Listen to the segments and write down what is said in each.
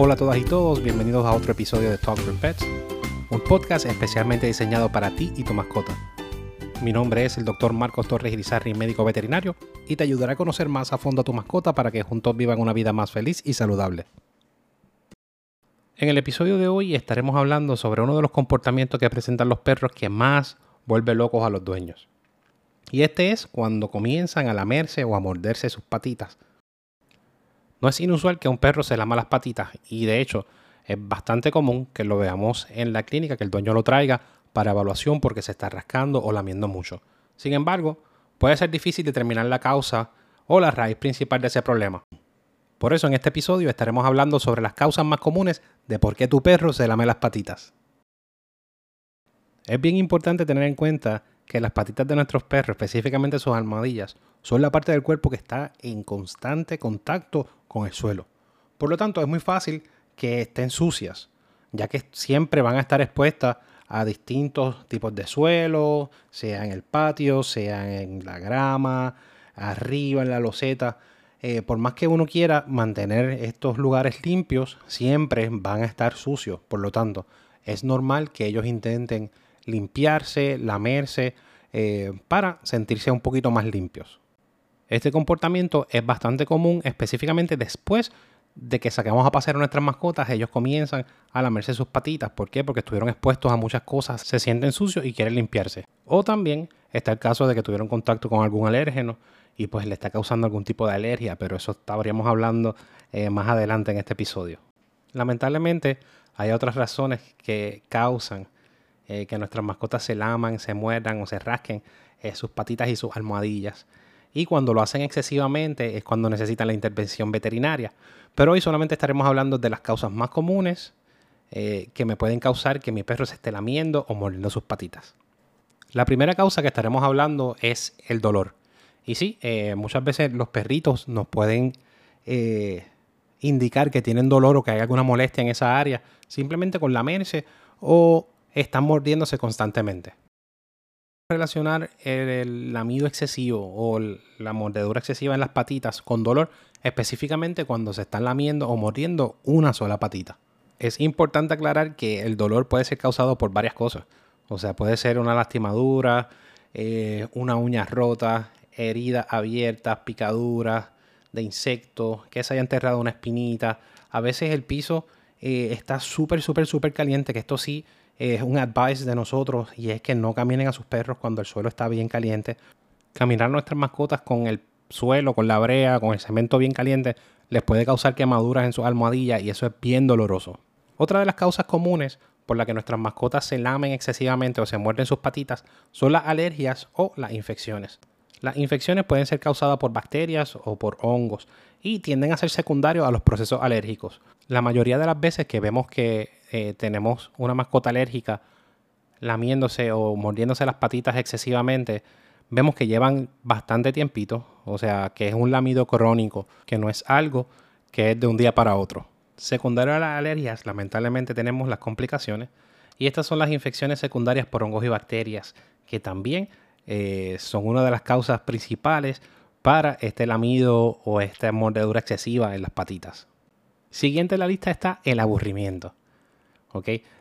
Hola a todas y todos, bienvenidos a otro episodio de Talk for Pets, un podcast especialmente diseñado para ti y tu mascota. Mi nombre es el Dr. Marcos Torres Irizarri, médico veterinario, y te ayudaré a conocer más a fondo a tu mascota para que juntos vivan una vida más feliz y saludable. En el episodio de hoy estaremos hablando sobre uno de los comportamientos que presentan los perros que más vuelve locos a los dueños. Y este es cuando comienzan a lamerse o a morderse sus patitas no es inusual que un perro se lama las patitas y de hecho es bastante común que lo veamos en la clínica, que el dueño lo traiga para evaluación porque se está rascando o lamiendo mucho. Sin embargo, puede ser difícil determinar la causa o la raíz principal de ese problema. Por eso en este episodio estaremos hablando sobre las causas más comunes de por qué tu perro se lame las patitas. Es bien importante tener en cuenta que las patitas de nuestros perros, específicamente sus almohadillas, son la parte del cuerpo que está en constante contacto con el suelo. Por lo tanto, es muy fácil que estén sucias, ya que siempre van a estar expuestas a distintos tipos de suelo, sea en el patio, sea en la grama, arriba en la loseta. Eh, por más que uno quiera mantener estos lugares limpios, siempre van a estar sucios. Por lo tanto, es normal que ellos intenten limpiarse, lamerse, eh, para sentirse un poquito más limpios. Este comportamiento es bastante común, específicamente después de que saquemos a pasear a nuestras mascotas, ellos comienzan a lamerse sus patitas. ¿Por qué? Porque estuvieron expuestos a muchas cosas, se sienten sucios y quieren limpiarse. O también está el caso de que tuvieron contacto con algún alérgeno y pues le está causando algún tipo de alergia, pero eso estaríamos hablando eh, más adelante en este episodio. Lamentablemente hay otras razones que causan eh, que nuestras mascotas se laman, se muerdan o se rasquen eh, sus patitas y sus almohadillas. Y cuando lo hacen excesivamente es cuando necesitan la intervención veterinaria. Pero hoy solamente estaremos hablando de las causas más comunes eh, que me pueden causar que mi perro se esté lamiendo o mordiendo sus patitas. La primera causa que estaremos hablando es el dolor. Y sí, muchas veces los perritos nos pueden indicar que tienen dolor o que hay alguna molestia en esa área simplemente con lamerse o están mordiéndose constantemente. Relacionar el, lamido excesivo o la mordedura excesiva en las patitas con dolor, específicamente cuando se están lamiendo o mordiendo una sola patita. Es importante aclarar que el dolor puede ser causado por varias cosas. O sea, puede ser una lastimadura, eh, una uña rota, heridas abiertas, picaduras de insectos, que se haya enterrado una espinita. A veces el piso eh, está súper, súper, súper caliente, que esto sí es un advice de nosotros y es que no caminen a sus perros cuando el suelo está bien caliente. Caminar nuestras mascotas con el suelo, con la brea, con el cemento bien caliente, les puede causar quemaduras en sus almohadillas y eso es bien doloroso. Otra de las causas comunes por la que nuestras mascotas se lamen excesivamente o se muerden sus patitas son las alergias o las infecciones. Las infecciones pueden ser causadas por bacterias o por hongos y tienden a ser secundarios a los procesos alérgicos. La mayoría de las veces que vemos que eh, tenemos una mascota alérgica lamiéndose o mordiéndose las patitas excesivamente, vemos que llevan bastante tiempito, o sea, que es un lamido crónico, que no es algo que es de un día para otro. Secundario a las alergias, lamentablemente tenemos las complicaciones y estas son las infecciones secundarias por hongos y bacterias, que también eh, son una de las causas principales para este lamido o esta mordedura excesiva en las patitas. Siguiente en la lista está el aburrimiento.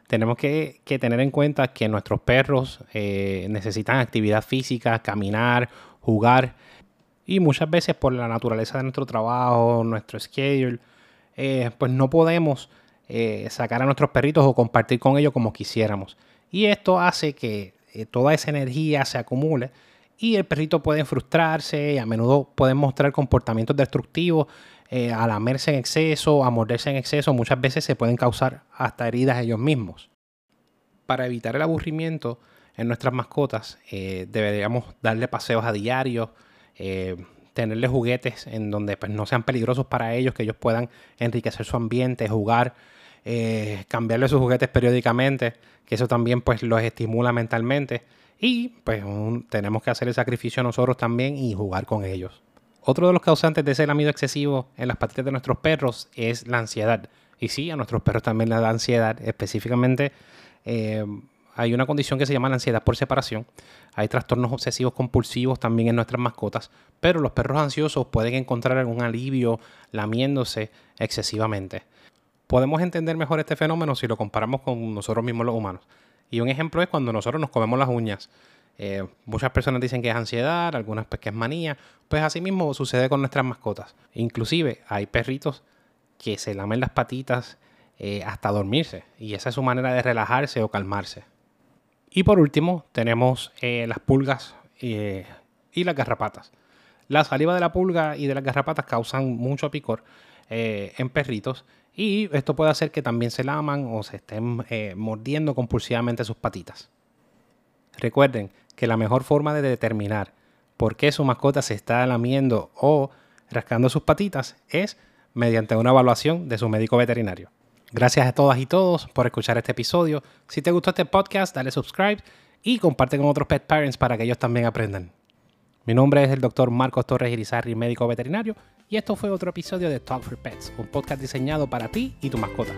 Tenemos que, tener en cuenta que nuestros perros eh, necesitan actividad física, caminar, jugar. Y muchas veces por la naturaleza de nuestro trabajo, nuestro schedule, eh, pues no podemos eh, sacar a nuestros perritos o compartir con ellos como quisiéramos. Y esto hace que toda esa energía se acumule y el perrito puede frustrarse y a menudo pueden mostrar comportamientos destructivos eh, a lamerse en exceso, a morderse en exceso, muchas veces se pueden causar hasta heridas ellos mismos. Para evitar el aburrimiento en nuestras mascotas, eh, deberíamos darle paseos a diario, eh, tenerle juguetes en donde pues, no sean peligrosos para ellos, que ellos puedan enriquecer su ambiente, jugar, cambiarle sus juguetes periódicamente, que eso también pues los estimula mentalmente. Y pues tenemos que hacer el sacrificio nosotros también y jugar con ellos. Otro de los causantes de ese lamido excesivo en las patitas de nuestros perros es la ansiedad. Y sí, a nuestros perros también les da ansiedad. Específicamente, eh, hay una condición que se llama la ansiedad por separación. Hay trastornos obsesivos compulsivos también en nuestras mascotas. Pero los perros ansiosos pueden encontrar algún alivio lamiéndose excesivamente. podemos entender mejor este fenómeno si lo comparamos con nosotros mismos los humanos. Y un ejemplo es cuando nosotros nos comemos las uñas. Eh, muchas personas dicen que es ansiedad, algunas pues que es manía. Pues así mismo sucede con nuestras mascotas. Inclusive hay perritos que se lamen las patitas eh, hasta dormirse. Y esa es su manera de relajarse o calmarse. Y por último tenemos eh, las pulgas y las garrapatas. La saliva de la pulga y de las garrapatas causan mucho picor en perritos y esto puede hacer que también se laman o se estén eh, mordiendo compulsivamente sus patitas. Recuerden que la mejor forma de determinar por qué su mascota se está lamiendo o rascando sus patitas es mediante una evaluación de su médico veterinario. Gracias a todas y todos por escuchar este episodio. Si te gustó este podcast, dale subscribe y comparte con otros pet parents para que ellos también aprendan. Mi nombre es el doctor Marcos Torres Irizarri, médico veterinario, y esto fue otro episodio de Talk for Pets, un podcast diseñado para ti y tu mascota.